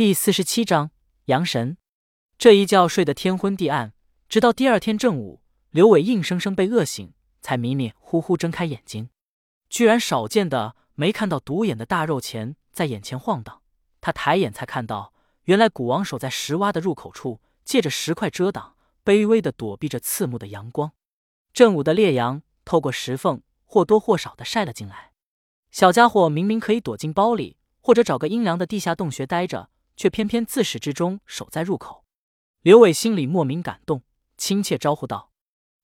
第四十七章阳神。这一觉睡得天昏地暗，直到第二天正午，刘伟硬生生被饿醒，才迷迷糊糊睁开眼睛，居然少见的没看到独眼的大肉钳在眼前晃荡。他抬眼才看到，原来古王守在石洼的入口处，借着石块遮挡，卑微的躲避着刺目的阳光。正午的烈阳透过石缝，或多或少的晒了进来。小家伙明明可以躲进包里，或者找个阴凉的地下洞穴待着。却偏偏自始至终守在入口，刘伟心里莫名感动，亲切招呼道：“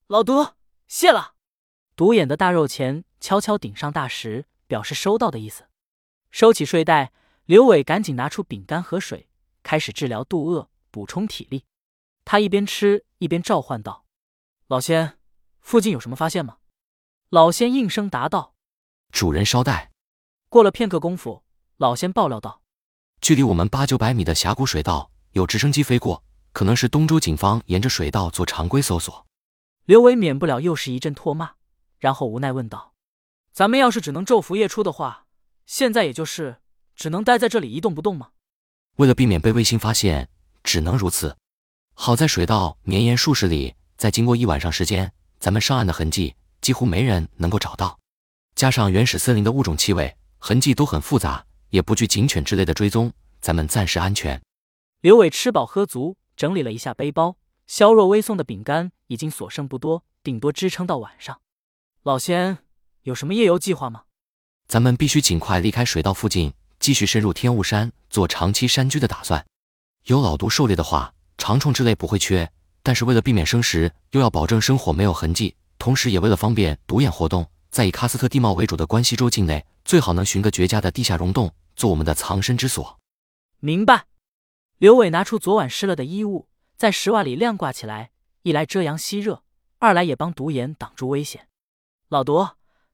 老独，谢了。”独眼的大肉钳悄悄顶上大石，表示收到的意思。收起睡袋，刘伟赶紧拿出饼干和水，开始治疗肚饿，补充体力。他一边吃一边召唤道：“老仙，附近有什么发现吗？”老仙应声答道：“主人稍待。”过了片刻功夫，老仙爆料道。距离我们八九百米的峡谷水道有直升机飞过，可能是东州警方沿着水道做常规搜索。刘伟免不了又是一阵唾骂，然后无奈问道：“咱们要是只能昼伏夜出的话，现在也就是只能待在这里一动不动吗？”为了避免被卫星发现，只能如此。好在水道绵延数十里，再经过一晚上时间，咱们上岸的痕迹几乎没人能够找到。加上原始森林的物种气味，痕迹都很复杂。也不惧警犬之类的追踪，咱们暂时安全。刘伟吃饱喝足，整理了一下背包，肖若微送的饼干已经所剩不多，顶多支撑到晚上。老仙有什么夜游计划吗？咱们必须尽快离开水道附近，继续深入天雾山做长期山居的打算。有老毒狩猎的话，长虫之类不会缺，但是为了避免生食，又要保证生火没有痕迹，同时也为了方便独眼活动，在以喀斯特地貌为主的关西州境内。最好能寻个绝佳的地下溶洞，做我们的藏身之所。明白。刘伟拿出昨晚湿了的衣物，在石瓦里晾挂起来，一来遮阳吸热，二来也帮独眼挡住危险。老独，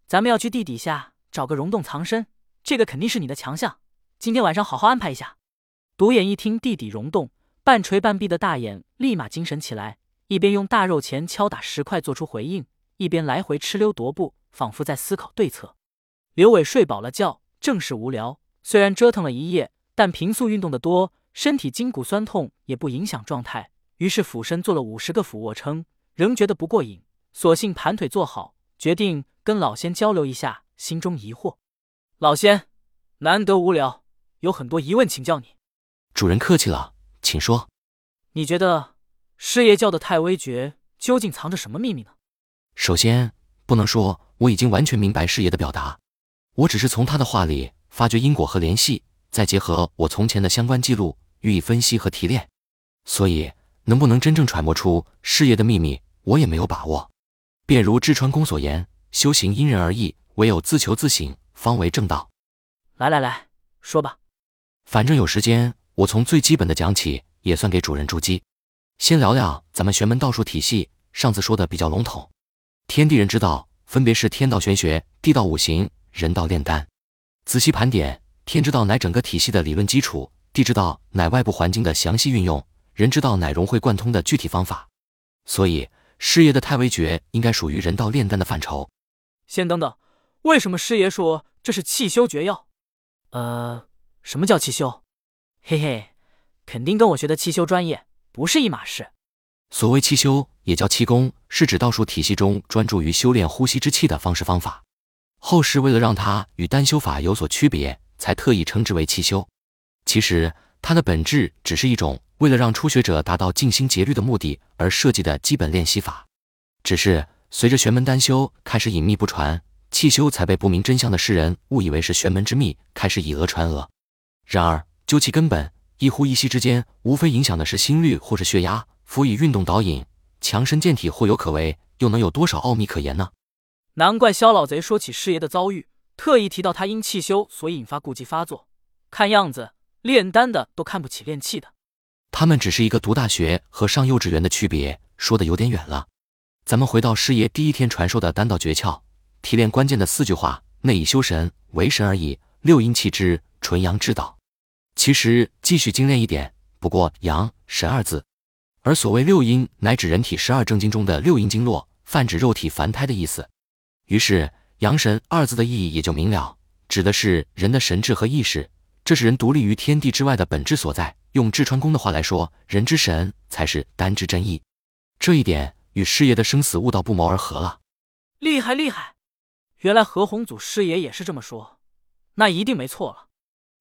咱们要去地底下找个溶洞藏身，这个肯定是你的强项。今天晚上好好安排一下。独眼一听地底溶洞，半垂半闭的大眼立马精神起来，一边用大肉钳敲打石块做出回应，一边来回哧溜踱步，仿佛在思考对策。刘伟睡饱了觉，正是无聊。虽然折腾了一夜，但平素运动的多，身体筋骨酸痛也不影响状态。于是俯身做了五十个俯卧撑，仍觉得不过瘾，索性盘腿坐好，决定跟老仙交流一下心中疑惑。老仙，难得无聊，有很多疑问请教你。主人客气了，请说。你觉得师爷教的太微诀究竟藏着什么秘密呢？首先，不能说我已经完全明白师爷的表达。我只是从他的话里发掘因果和联系，再结合我从前的相关记录予以分析和提炼，所以能不能真正揣摩出事业的秘密，我也没有把握。便如志川公所言，修行因人而异，唯有自求自省，方为正道。来来来说吧，反正有时间，我从最基本的讲起，也算给主人筑基。先聊聊咱们玄门道术体系，上次说的比较笼统，天地人之道分别是天道玄学、地道五行。人道炼丹，仔细盘点，天之道乃整个体系的理论基础，地之道乃外部环境的详细运用，人之道乃融会贯通的具体方法。所以，师爷的太微诀应该属于人道炼丹的范畴。先等等，为什么师爷说这是气修绝药？呃，什么叫气修？嘿嘿，肯定跟我学的气修专业不是一码事。所谓气修，也叫气功，是指道术体系中专注于修炼呼吸之气的方式方法。后世为了让它与丹修法有所区别，才特意称之为气修。其实它的本质只是一种为了让初学者达到静心节律的目的而设计的基本练习法。只是随着玄门丹修开始隐秘不传，气修才被不明真相的世人误以为是玄门之秘，开始以讹传讹。然而究其根本，一呼一吸之间，无非影响的是心率或是血压。辅以运动导引，强身健体或有可为，又能有多少奥秘可言呢？难怪萧老贼说起师爷的遭遇，特意提到他因气修所引发痼疾发作。看样子炼丹的都看不起炼气的。他们只是一个读大学和上幼稚园的区别，说的有点远了。咱们回到师爷第一天传授的丹道诀窍，提炼关键的四句话：内以修神，为神而已。六阴气之纯阳之道。其实继续精炼一点，不过阳神二字。而所谓六阴，乃指人体十二正经中的六阴经络，泛指肉体凡胎的意思。于是“阳神”二字的意义也就明了，指的是人的神智和意识，这是人独立于天地之外的本质所在。用志川公的话来说，人之神才是丹之真意。这一点与师爷的生死悟道不谋而合了。厉害厉害！原来何洪祖师爷也是这么说，那一定没错了。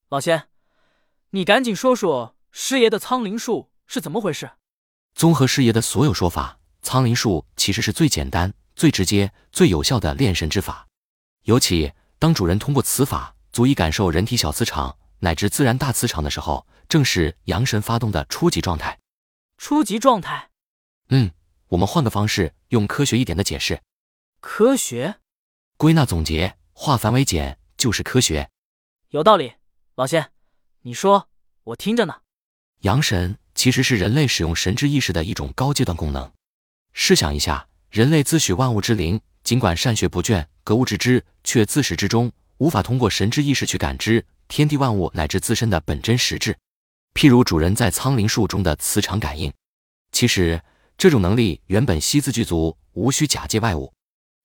老仙，你赶紧说说师爷的苍灵术是怎么回事？综合师爷的所有说法，苍灵术其实是最简单、最直接、最有效的炼神之法。尤其当主人通过此法足以感受人体小磁场乃至自然大磁场的时候，正是阳神发动的初级状态。初级状态。嗯，我们换个方式，用科学一点的解释。科学。归纳总结，化繁为简就是科学。有道理。老仙，你说，我听着呢。阳神其实是人类使用神之意识的一种高阶段功能。试想一下，人类自诩万物之灵，尽管善学不倦，格物致知，却自始至终无法通过神之意识去感知天地万物乃至自身的本真实质。譬如主人在苍灵术中的磁场感应，其实这种能力原本悉自具足，无需假借外物，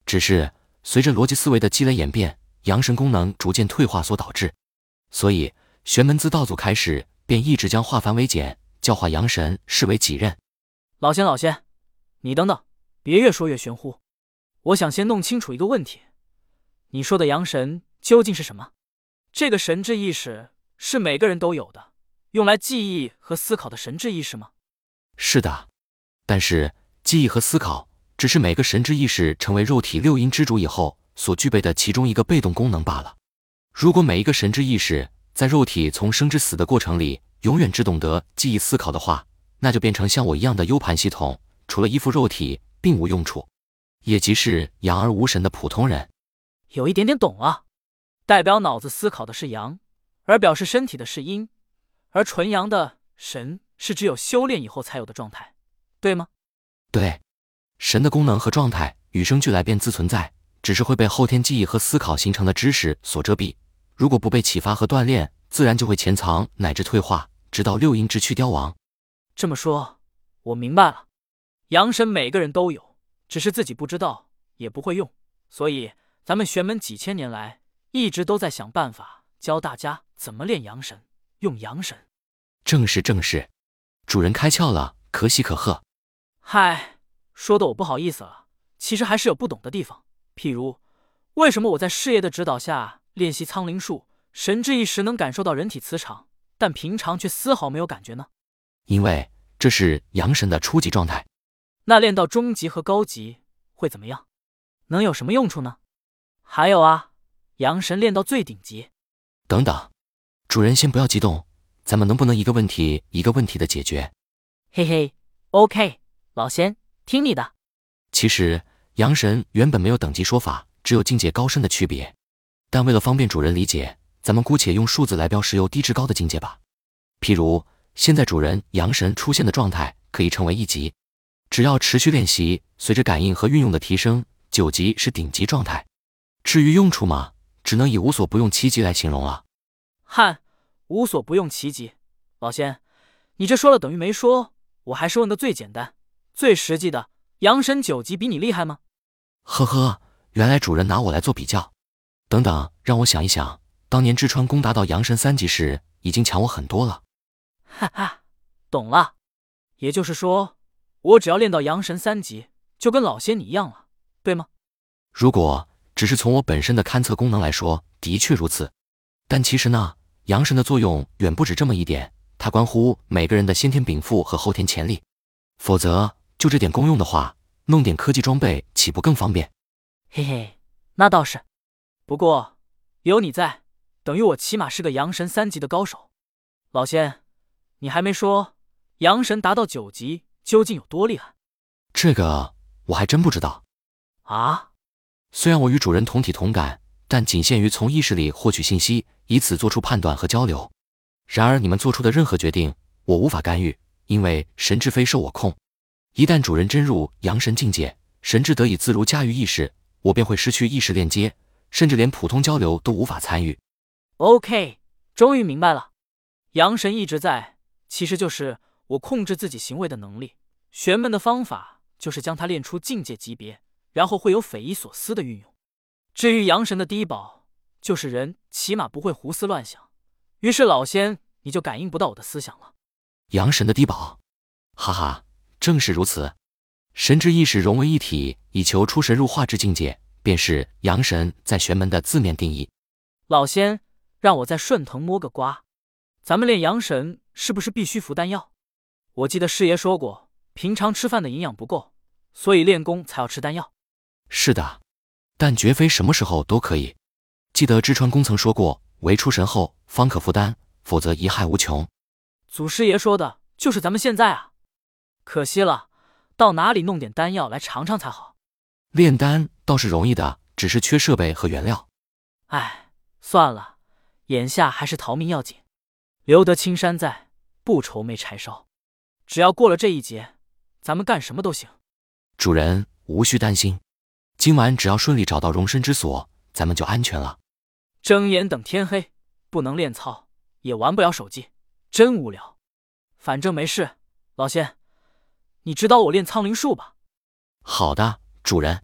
只是随着逻辑思维的积累演变，阳神功能逐渐退化所导致。所以，玄门自道祖开始便一直将化繁为简，教化阳神视为己任。老仙，老仙，你等等，别越说越玄乎。我想先弄清楚一个问题：你说的阳神究竟是什么？这个神智意识是每个人都有的，用来记忆和思考的神智意识吗？是的，但是记忆和思考只是每个神智意识成为肉体六阴之主以后所具备的其中一个被动功能罢了。如果每一个神之意识在肉体从生至死的过程里永远只懂得记忆思考的话，那就变成像我一样的 U 盘系统，除了依附肉体并无用处，也即是阳而无神的普通人。有一点点懂了，代表脑子思考的是阳，而表示身体的是阴，而纯阳的神是只有修炼以后才有的状态，对吗？对，神的功能和状态与生俱来便自存在，只是会被后天记忆和思考形成的知识所遮蔽。如果不被启发和锻炼，自然就会潜藏乃至退化，直到六阴之躯凋亡。这么说，我明白了。阳神每个人都有，只是自己不知道，也不会用。所以咱们玄门几千年来一直都在想办法教大家怎么练阳神，用阳神。正是正是，主人开窍了，可喜可贺。嗨，说的我不好意思了。其实还是有不懂的地方，譬如为什么我在师爷的指导下。练习苍灵术，神智一时能感受到人体磁场，但平常却丝毫没有感觉呢。因为这是阳神的初级状态。那练到中级和高级会怎么样？能有什么用处呢？还有啊，阳神练到最顶级，等等，主人先不要激动，咱们能不能一个问题一个问题的解决？嘿嘿，OK，老仙听你的。其实阳神原本没有等级说法，只有境界高深的区别。但为了方便主人理解，咱们姑且用数字来标识由低至高的境界吧。譬如，现在主人阳神出现的状态可以称为一级，只要持续练习，随着感应和运用的提升，九级是顶级状态。至于用处嘛，只能以无所不用其极来形容了。汉，无所不用其极。老仙，你这说了等于没说。我还是问个最简单、最实际的：阳神九级比你厉害吗？呵呵，原来主人拿我来做比较。等等，让我想一想。当年志川攻达到阳神三级时，已经强我很多了。哈哈，懂了。也就是说，我只要练到阳神三级，就跟老仙你一样了，对吗？如果只是从我本身的勘测功能来说，的确如此。但其实呢，阳神的作用远不止这么一点，它关乎每个人的先天禀赋和后天潜力。否则，就这点功用的话，弄点科技装备岂不更方便？嘿嘿，那倒是。不过有你在，等于我起码是个阳神三级的高手。老仙，你还没说阳神达到九级究竟有多厉害？这个我还真不知道。啊？虽然我与主人同体同感，但仅限于从意识里获取信息，以此做出判断和交流。然而你们做出的任何决定，我无法干预，因为神智非受我控。一旦主人真入阳神境界，神智得以自如驾驭意识，我便会失去意识链接。甚至连普通交流都无法参与。OK，终于明白了，阳神一直在，其实就是我控制自己行为的能力。玄门的方法就是将它练出境界级别，然后会有匪夷所思的运用。至于阳神的低保，就是人起码不会胡思乱想，于是老仙你就感应不到我的思想了。阳神的低保，哈哈，正是如此。神之意识融为一体，以求出神入化之境界，便是阳神在玄门的字面定义。老仙，让我再顺藤摸个瓜，咱们练阳神是不是必须服丹药？我记得师爷说过，平常吃饭的营养不够，所以练功才要吃丹药。是的，但绝非什么时候都可以。记得知川公曾说过，唯出神后方可服丹，否则贻害无穷。祖师爷说的就是咱们现在啊，可惜了。到哪里弄点丹药来尝尝才好？炼丹倒是容易的，只是缺设备和原料。唉，算了，眼下还是逃命要紧，留得青山在，不愁没柴烧。只要过了这一劫，咱们干什么都行。主人无需担心，今晚只要顺利找到容身之所，咱们就安全了。睁眼等天黑，不能练操，也玩不了手机，真无聊。反正没事，老仙。你指导我练苍灵术吧。好的，主人。